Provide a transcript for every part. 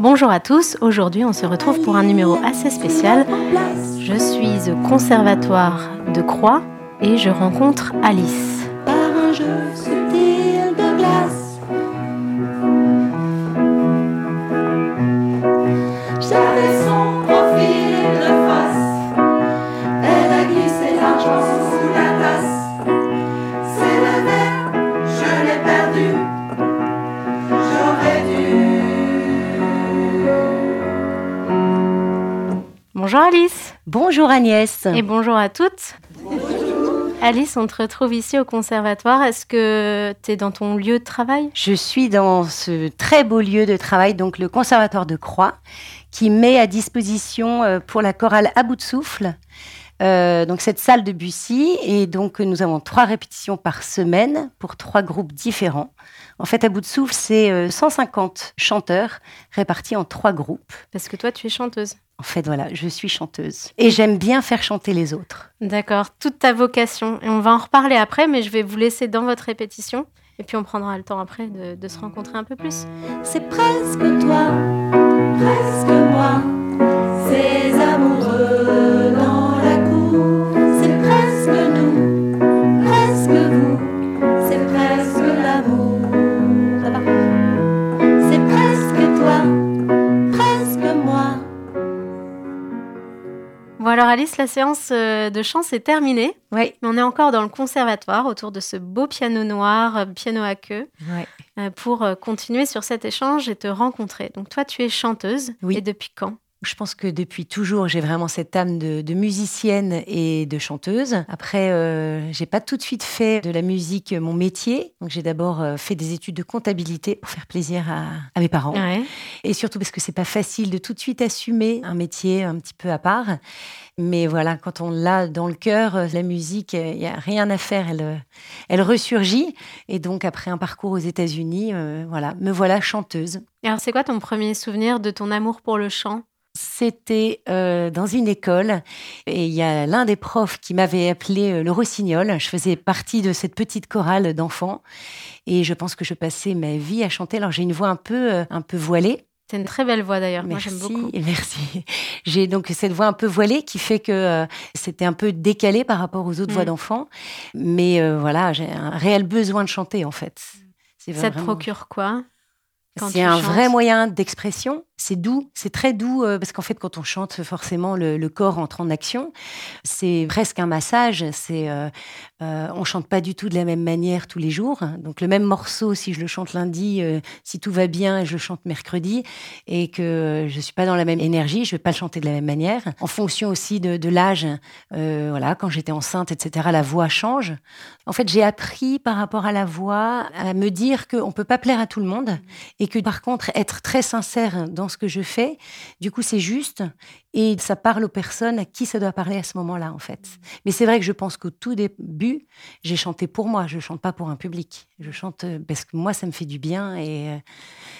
Bonjour à tous, aujourd'hui on se retrouve pour un numéro assez spécial. Je suis au conservatoire de Croix et je rencontre Alice. Bonjour Alice Bonjour Agnès. et bonjour à toutes. Alice, on te retrouve ici au conservatoire. Est-ce que tu es dans ton lieu de travail? Je suis dans ce très beau lieu de travail, donc le Conservatoire de Croix, qui met à disposition euh, pour la chorale à bout de souffle. euh, donc cette salle de Bussy et donc nous avons trois répétitions par semaine pour trois groupes différents. En fait, à bout de souffle, c'est euh, 150 chanteurs répartis en trois groupes. Parce que toi, tu es chanteuse. En fait, voilà, je suis chanteuse et j'aime bien faire chanter les autres. D'accord, toute ta vocation. Et on va en reparler après, mais je vais vous laisser dans votre répétition. Et puis on prendra le temps après de, de se rencontrer un peu plus. C'est presque toi, presque moi. Ces amoureux Bon alors Alice, la séance euh, de chant c'est terminée. Oui, Mais on est encore dans le conservatoire autour de ce beau piano noir, euh, piano à queue, euh, pour continuer sur cet échange et te rencontrer. Donc toi, tu es chanteuse. Oui. Et depuis quand? Je pense que depuis toujours, j'ai vraiment cette âme de, de musicienne et de chanteuse. Après, euh, j'ai pas tout de suite fait de la musique mon métier. Donc, j'ai d'abord euh, fait des études de comptabilité pour faire plaisir à, à mes parents. Ouais. Et surtout parce que c'est pas facile de tout de suite assumer un métier un petit peu à part. Mais voilà, quand on l'a dans le cœur, euh, la musique, il y a rien à faire. Elle, euh, elle ressurgit. Et donc, après un parcours aux États-Unis, euh, voilà, me voilà chanteuse. Et alors c'est quoi ton premier souvenir de ton amour pour le chant? C'était euh, dans une école et il y a l'un des profs qui m'avait appelé euh, le rossignol. Je faisais partie de cette petite chorale d'enfants et je pense que je passais ma vie à chanter. Alors j'ai une voix un peu, euh, un peu voilée. C'est une très belle voix d'ailleurs. Moi j'aime beaucoup. merci. J'ai donc cette voix un peu voilée qui fait que euh, c'était un peu décalé par rapport aux autres Mm. voix d'enfants. Mais euh, voilà, j'ai un réel besoin de chanter en fait. Ça te procure quoi quand C'est un chantes? vrai moyen d'expression. C'est doux, c'est très doux euh, parce qu'en fait, quand on chante, forcément, le, corps entre en action. C'est presque un massage. C'est, euh, euh, on chante pas du tout de la même manière tous les jours. Donc le même morceau, si je le chante lundi, euh, si tout va bien, je le chante mercredi, et que je suis pas dans la même énergie, je vais pas le chanter de la même manière. En fonction aussi de, de l'âge, voilà, quand j'étais enceinte, etc., la voix change. En fait, j'ai appris par rapport à la voix à me dire qu'on peut pas plaire à tout le monde et que par contre être très sincère dans ce que je fais, du coup c'est juste et ça parle aux personnes à qui ça doit parler à ce moment-là en fait. Mais c'est vrai que je pense qu'au tout début, j'ai chanté pour moi, je chante pas pour un public. Je chante euh, parce que moi ça me fait du bien et euh,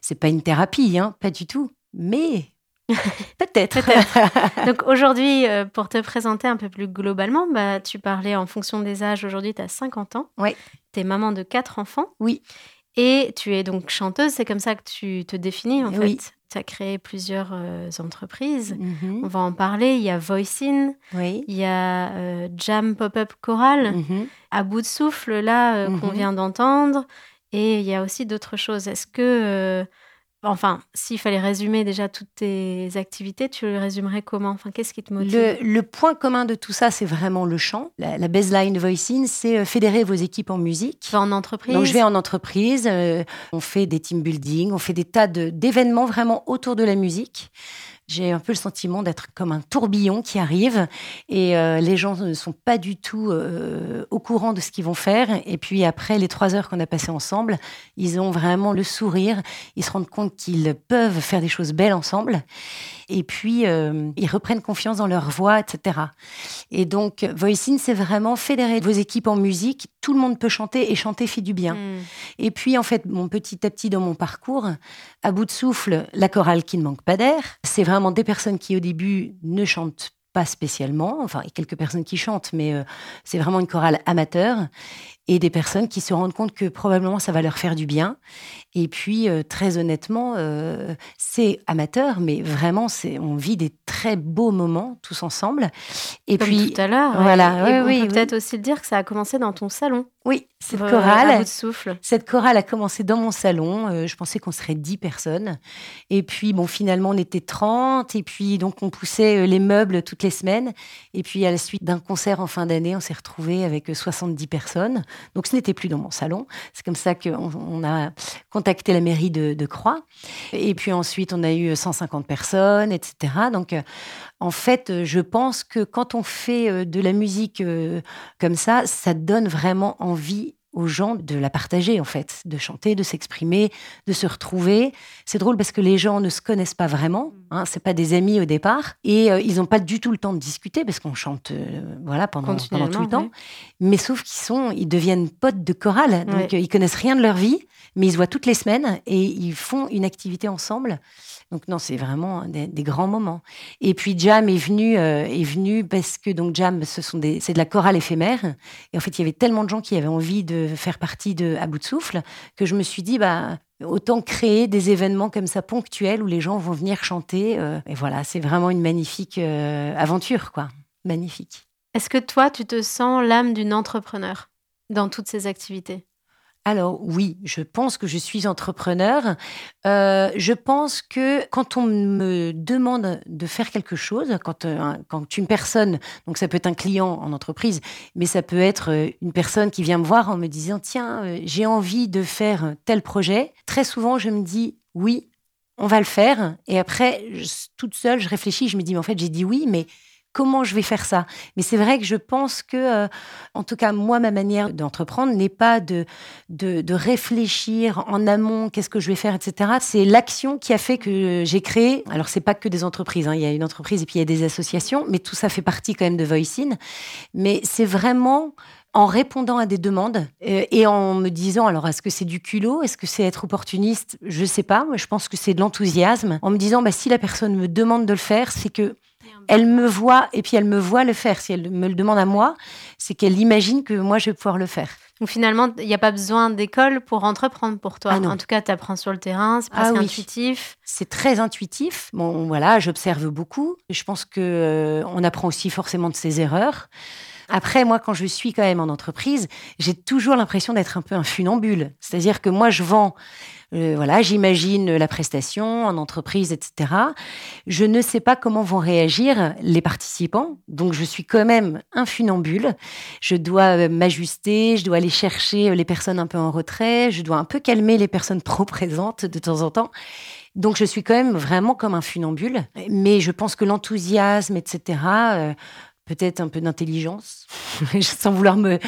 c'est pas une thérapie hein, pas du tout. Mais peut-être. Donc aujourd'hui, euh, pour te présenter un peu plus globalement, bah, tu parlais en fonction des âges. Aujourd'hui, tu as 50 ans. Oui. Tu es maman de quatre enfants. Oui. Et tu es donc chanteuse. C'est comme ça que tu te définis en Oui. fait. Tu as créé plusieurs euh, entreprises. Mhm. On va en parler. Il y a Voicing, Oui. il y a euh, Jam Pop-Up Choral, Mhm. à bout de souffle là euh, qu'on Mhm. vient d'entendre. Et il y a aussi d'autres choses. Est-ce que Enfin, s'il fallait résumer déjà toutes tes activités, tu le résumerais comment? Enfin, qu'est-ce qui te motive? Le, le point commun de tout ça, c'est vraiment le chant. La, la baseline voicing, c'est euh, fédérer vos équipes en musique. Tu en entreprise Donc je vais en entreprise, euh, on fait des team building, on fait des tas de- d'événements vraiment autour de la musique. J'ai un peu le sentiment d'être comme un tourbillon qui arrive et euh, les gens ne sont pas du tout euh, au courant de ce qu'ils vont faire. Et puis après les trois heures qu'on a passées ensemble, ils ont vraiment le sourire, ils se rendent compte qu'ils peuvent faire des choses belles ensemble. Et puis euh, ils reprennent confiance dans leur voix, etc. Et donc Voicing, c'est vraiment fédérer vos équipes en musique. Tout le monde peut chanter et chanter fait du bien. Hmm. Et puis, en fait, mon petit à petit dans mon parcours, à bout de souffle, la chorale qui ne manque pas d'air, c'est vraiment des personnes qui, au début, ne chantent pas spécialement. Enfin, a quelques personnes qui chantent, mais euh, c'est vraiment une chorale amateur. Et des personnes qui se rendent compte que probablement ça va leur faire du bien. Et puis, euh, très honnêtement, euh, c'est amateur, mais vraiment, c'est on vit des très beaux moments tous ensemble. Et Comme puis, tout à l'heure. voilà, Et ouais, on oui, peut oui. peut-être aussi le dire que ça a commencé dans ton salon. oui, cette euh, à chorale, bout de souffle. Cette chorale a commencé dans mon salon. Euh, je pensais qu'on serait 10 personnes. Et puis, bon, finalement, on était 30. Et puis, donc, on poussait euh, les meubles toutes les semaines. Et puis, à la suite d'un concert en fin d'année, on s'est retrouvé avec euh, 70 personnes. Donc, ce n'était plus dans mon salon. C'est comme ça qu'on on a contacté la mairie de, de Croix. Et puis, ensuite, on a eu 150 personnes, etc. Donc, en fait, je pense que quand on fait de la musique comme ça, ça donne vraiment envie aux gens de la partager, en fait, de chanter, de s'exprimer, de se retrouver. C'est drôle parce que les gens ne se connaissent pas vraiment, hein, c'est pas des amis au départ, et euh, ils n'ont pas du tout le temps de discuter parce qu'on chante, euh, voilà, pendant, pendant tout le temps. Mais sauf qu'ils sont, ils deviennent potes de chorale, donc Ouais. euh, ils connaissent rien de leur vie, mais ils se voient toutes les semaines et ils font une activité ensemble. Donc non, c'est vraiment des grands moments. Et puis Jam est venu, euh, est venu parce que donc Jam, ce sont des, c'est de la chorale éphémère. Et en fait, il y avait tellement de gens qui avaient envie de faire partie de à bout de souffle que je me suis dit bah autant créer des événements comme ça ponctuels où les gens vont venir chanter. euh, et voilà, c'est vraiment une magnifique euh, aventure, quoi. Magnifique. Est-ce que toi, tu te sens l'âme d'une entrepreneur dans toutes ces activités? Alors oui, je pense que je suis entrepreneur. Euh, je pense que quand on me demande de faire quelque chose, quand, euh, quand une personne, donc ça peut être un client en entreprise, mais ça peut être euh, une personne qui vient me voir en me disant, tiens, j'ai envie de faire tel projet, très souvent je me dis, oui, on va le faire. Et après, toute seule, je réfléchis, je me dis, mais en fait, j'ai dit oui, mais comment je vais faire ça Mais c'est vrai que je pense que, euh, en tout cas, moi, ma manière d'entreprendre n'est pas de, de, réfléchir en amont, qu'est-ce que je vais faire, etc. C'est l'action qui a fait que j'ai créé. Alors, c'est pas que des entreprises. hein. Il y a une entreprise et puis il y a des associations, mais tout ça fait partie quand même de Voicing. Mais c'est vraiment en répondant à des demandes euh, et en me disant alors est-ce que c'est du culot? Est-ce que c'est être opportuniste? Je sais pas moi je pense que c'est de l'enthousiasme en me disant bah si la personne me demande de le faire c'est que elle me voit et puis elle me voit le faire si elle me le demande à moi c'est qu'elle imagine que moi je vais pouvoir le faire Donc finalement, il n'y a pas besoin d'école pour entreprendre pour toi. Ah en tout cas, tu apprends sur le terrain, c'est Ah presque oui. intuitif. c'est très intuitif. Bon, voilà, j'observe beaucoup. Je pense que euh, on apprend aussi forcément de ses erreurs. Après, moi, quand je suis quand même en entreprise, j'ai toujours l'impression d'être un peu un funambule. C'est-à-dire que moi, je vends, euh, voilà, j'imagine la prestation en entreprise, etc. Je ne sais pas comment vont réagir les participants. Donc, je suis quand même un funambule. Je dois euh, m'ajuster, je dois aller chercher euh, les personnes un peu en retrait, je dois un peu calmer les personnes trop présentes de temps en temps. Donc, je suis quand même vraiment comme un funambule. Mais je pense que l'enthousiasme, etc., peut-être un peu d'intelligence, sans vouloir me.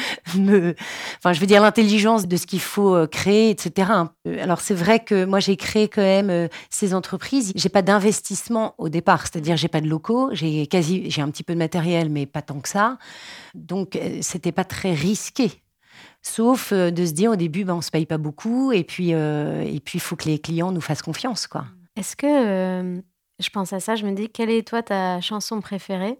Enfin, je veux dire l'intelligence de ce qu'il faut euh, créer, etc. Euh, Alors, c'est vrai que moi, j'ai créé quand même euh, ces entreprises. J'ai pas d'investissement au départ, c'est-à-dire j'ai pas de locaux, j'ai quasi, j'ai un petit peu de matériel, mais pas tant que ça. Donc, c'était pas très risqué. Sauf de se dire au début, ben, on se paye pas beaucoup, et puis il faut que les clients nous fassent confiance, quoi. Est-ce que, je pense à ça, je me dis, quelle est toi ta chanson préférée?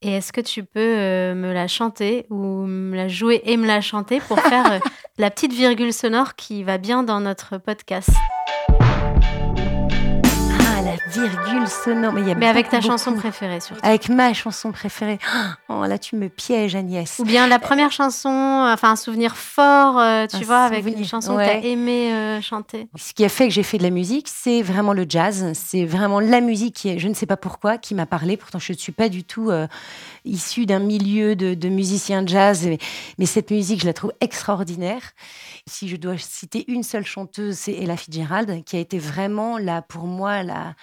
Et est-ce que tu peux euh, me la chanter ou me la jouer et me la chanter pour faire euh, la petite virgule sonore qui va bien dans notre podcast? Virgule sonore. Mais, il y a Mais avec ta beaucoup, chanson préférée surtout. Avec ma chanson préférée. Oh, là, tu me pièges, Agnès. Ou bien la première chanson, enfin un souvenir fort, euh, tu Un vois, avec une chanson que tu as aimé euh, chanter. Ce qui a fait que j'ai fait de la musique, c'est vraiment le jazz. C'est vraiment la musique qui, je ne sais pas pourquoi, qui m'a parlé. Pourtant, je ne suis pas du tout euh, issue d'un milieu de, de musiciens jazz, mais, mais cette musique, je la trouve extraordinaire. Si je dois citer une seule chanteuse, c'est Ella Fitzgerald, qui a été vraiment là pour moi la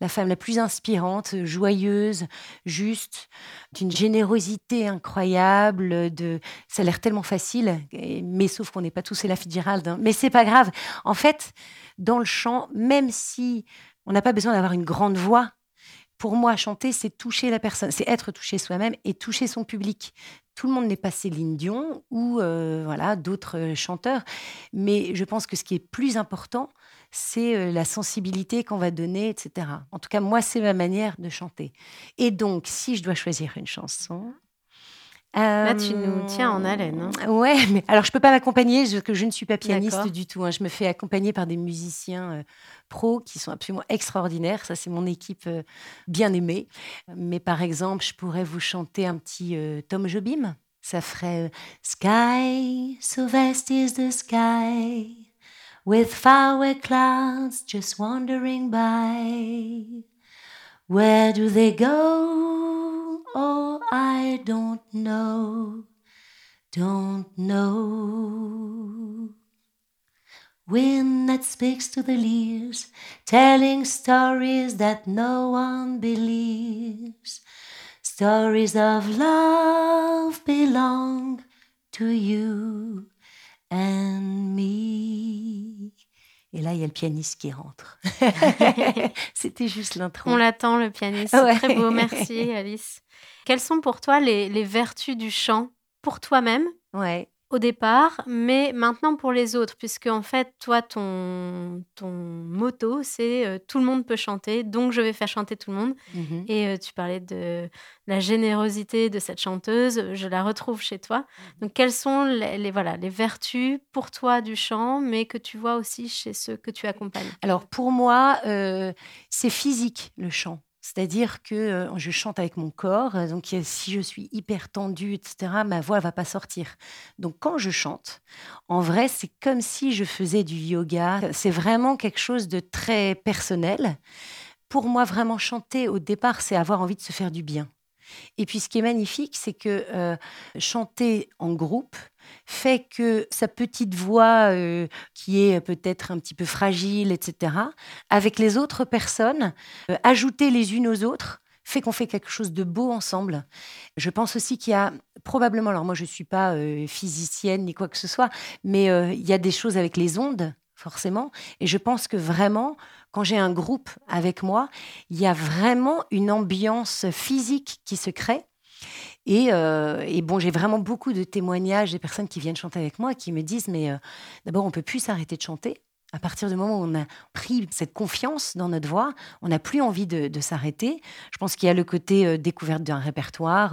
la femme la plus inspirante, joyeuse, juste, d'une générosité incroyable. De, ça a l'air tellement facile, mais sauf qu'on n'est pas tous Ella Fitzgerald. Hein. Mais c'est pas grave. En fait, dans le chant, même si on n'a pas besoin d'avoir une grande voix, pour moi, chanter, c'est toucher la personne, c'est être touché soi-même et toucher son public. Tout le monde n'est pas Céline Dion ou euh, voilà d'autres euh, chanteurs, mais je pense que ce qui est plus important, c'est euh, la sensibilité qu'on va donner, etc. En tout cas, moi, c'est ma manière de chanter. Et donc, si je dois choisir une chanson, Là, tu nous tiens en haleine. Hein. Ouais, mais alors je peux pas m'accompagner, parce que je ne suis pas pianiste du tout. Hein. Je me fais accompagner par des musiciens pros qui sont absolument extraordinaires. Ça, c'est mon équipe bien aimée. Mais par exemple, je pourrais vous chanter un petit Tom Jobim. Ça ferait Sky, so vast is the sky, with faraway clouds just wandering by. Where do they go? Oh, I don't know, don't know. Wind that speaks to the leaves, telling stories that no one believes. Stories of love belong to you and me. Et là, il y a le pianiste qui rentre. C'était juste l'intro. On l'attend, le pianiste. Très beau. Merci, Alice. Quelles sont pour toi les, les vertus du chant? Pour toi-même? Ouais au départ, mais maintenant pour les autres, puisque en fait, toi, ton, ton motto, c'est euh, tout le monde peut chanter, donc je vais faire chanter tout le monde. Mmh Et euh, tu parlais de la générosité de cette chanteuse, je la retrouve chez toi. Mmh donc, quelles sont les, voilà, les vertus pour toi du chant, mais que tu vois aussi chez ceux que tu accompagnes? Alors, pour moi, euh, c'est physique le chant. C'est-à-dire que euh, je chante avec mon corps, euh, donc si je suis hyper tendue, etc., ma voix va pas sortir. Donc quand je chante, en vrai, c'est comme si je faisais du yoga. C'est vraiment quelque chose de très personnel. Pour moi, vraiment chanter au départ, c'est avoir envie de se faire du bien. Et puis ce qui est magnifique, c'est que euh, chanter en groupe, fait que sa petite voix, euh, qui est peut-être un petit peu fragile, etc., avec les autres personnes, euh, ajouter les unes aux autres, fait qu'on fait quelque chose de beau ensemble. Je pense aussi qu'il y a probablement, alors moi je ne suis pas euh, physicienne ni quoi que ce soit, mais il y a des choses avec les ondes, forcément, et je pense que vraiment, quand j'ai un groupe avec moi, il y a vraiment une ambiance physique qui se crée euh, et, bon, j'ai vraiment beaucoup de témoignages des personnes qui viennent chanter avec moi qui me disent, mais euh, d'abord, on peut plus s'arrêter de chanter. À partir du moment où on a pris cette confiance dans notre voix, on n'a plus envie de, s'arrêter. Je pense qu'il y a le côté euh, découverte d'un répertoire,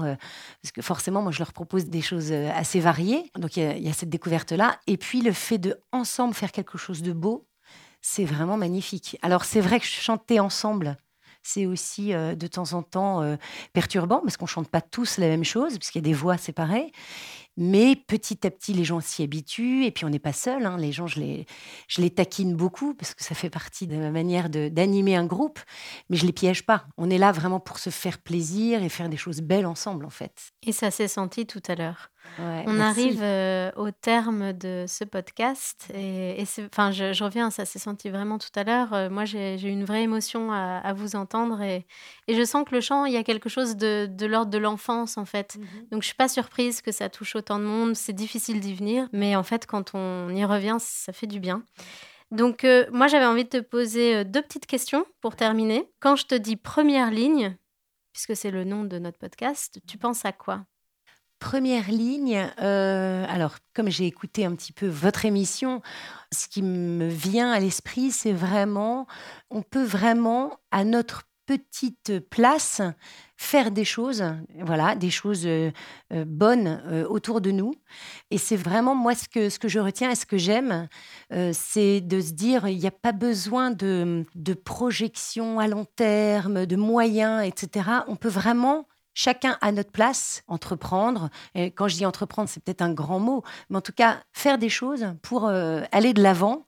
parce que forcément, moi, je leur propose des choses assez variées. Donc, il y y a cette découverte-là. Et puis, le fait de ensemble faire quelque chose de beau, c'est vraiment magnifique. Alors, c'est vrai que chanter ensemble, c'est aussi euh, de temps en temps euh, perturbant parce qu'on chante pas tous la même chose, puisqu'il y a des voix séparées. Mais petit à petit, les gens s'y habituent. Et puis, on n'est pas seul. Hein. Les gens, je les, je les taquine beaucoup parce que ça fait partie de ma manière d'animer un groupe. Mais je les piège pas. On est là vraiment pour se faire plaisir et faire des choses belles ensemble, en fait. Et ça s'est senti tout à l'heure? On arrive euh, au terme de ce podcast. Et, enfin, je, reviens, ça s'est senti vraiment tout à l'heure. Euh, moi, j'ai eu une vraie émotion à, vous entendre. Et, et, je sens que le chant, il y a quelque chose de, l'ordre de l'enfance, en fait. Mhm. Donc, je suis pas surprise que ça touche autant de monde, c'est difficile d'y venir, mais en fait, quand on y revient, ça fait du bien. Donc, euh, moi, j'avais envie de te poser deux petites questions pour terminer. Quand je te dis première ligne, puisque c'est le nom de notre podcast, tu penses à quoi? Première ligne, euh, alors comme j'ai écouté un petit peu votre émission, ce qui me vient à l'esprit, c'est vraiment, on peut vraiment, à notre petite place faire des choses, voilà, des choses euh, euh, bonnes autour de nous. Et c'est vraiment moi ce que, ce que je retiens et ce que j'aime, c'est de se dire il n'y a pas besoin de, de projection à long terme, de moyens, etc. On peut vraiment chacun à notre place entreprendre. Et quand je dis entreprendre, c'est peut-être un grand mot, mais en tout cas faire des choses pour aller de l'avant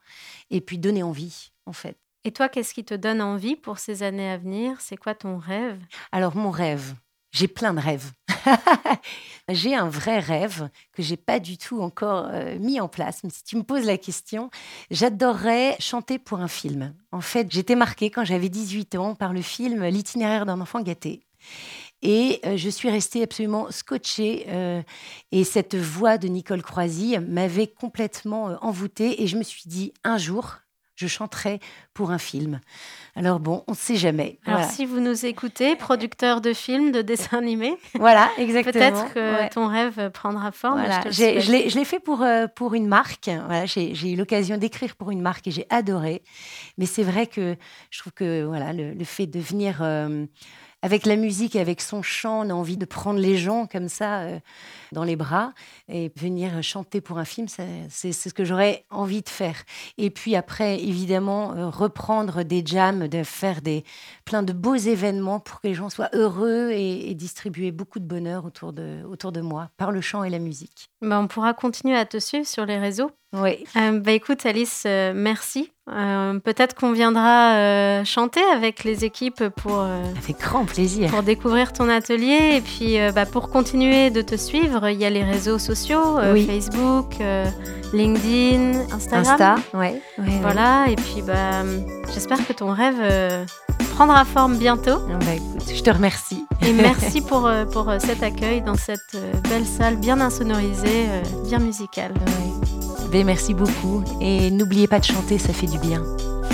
et puis donner envie, en fait. Et toi, qu'est-ce qui te donne envie pour ces années à venir? C'est quoi ton rêve? Alors, mon rêve, J'ai plein de rêves. j'ai un vrai rêve que j'ai pas du tout encore euh, mis en place. Mais si tu me poses la question, j'adorerais chanter pour un film. En fait, j'étais marquée quand j'avais 18 ans par le film L'itinéraire d'un enfant gâté. Et euh, je suis restée absolument scotchée. euh, et cette voix de Nicole Croisy m'avait complètement euh, envoûtée. Et je me suis dit, un jour, je chanterai pour un film. Alors bon, on ne sait jamais. Alors, voilà, si vous nous écoutez, producteur de films, de dessins animés, Voilà, exactement. peut-être que Ouais. ton rêve prendra forme. Voilà. je l'ai fait pour, euh, pour une marque. Voilà, J'ai j'ai eu l'occasion d'écrire pour une marque et j'ai adoré. Mais c'est vrai que je trouve que voilà, le, le fait de venir euh, avec la musique, avec son chant, on a envie de prendre les gens comme ça euh, dans les bras et venir chanter pour un film, c'est ce que j'aurais envie de faire. Et puis après, évidemment, euh, reprendre des jams, de faire des, plein de beaux événements pour que les gens soient heureux et, et distribuer beaucoup de bonheur autour de, autour de moi par le chant et la musique. Bah, on pourra continuer à te suivre sur les réseaux. Oui. Euh, bah, écoute, Alice, euh, merci. Euh, Peut-être qu'on viendra euh, chanter avec les équipes pour, euh, Avec grand plaisir. pour découvrir ton atelier. Et puis, bah, pour continuer de te suivre, il y a les réseaux sociaux Oui. Facebook, LinkedIn, Instagram. Insta, ouais. ouais, ouais. Voilà, et puis bah, j'espère que ton rêve prendra forme bientôt. Ah bah, écoute, je te remercie. Et merci pour, pour cet accueil dans cette belle salle bien insonorisée, bien musicale. Ouais. Merci beaucoup. Et n'oubliez pas de chanter, ça fait du bien.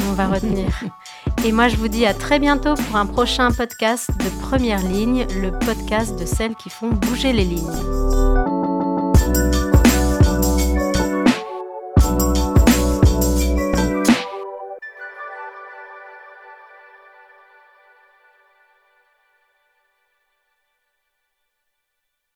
On va retenir. Et moi, je vous dis à très bientôt pour un prochain podcast de Première Ligne, le podcast de celles qui font bouger les lignes.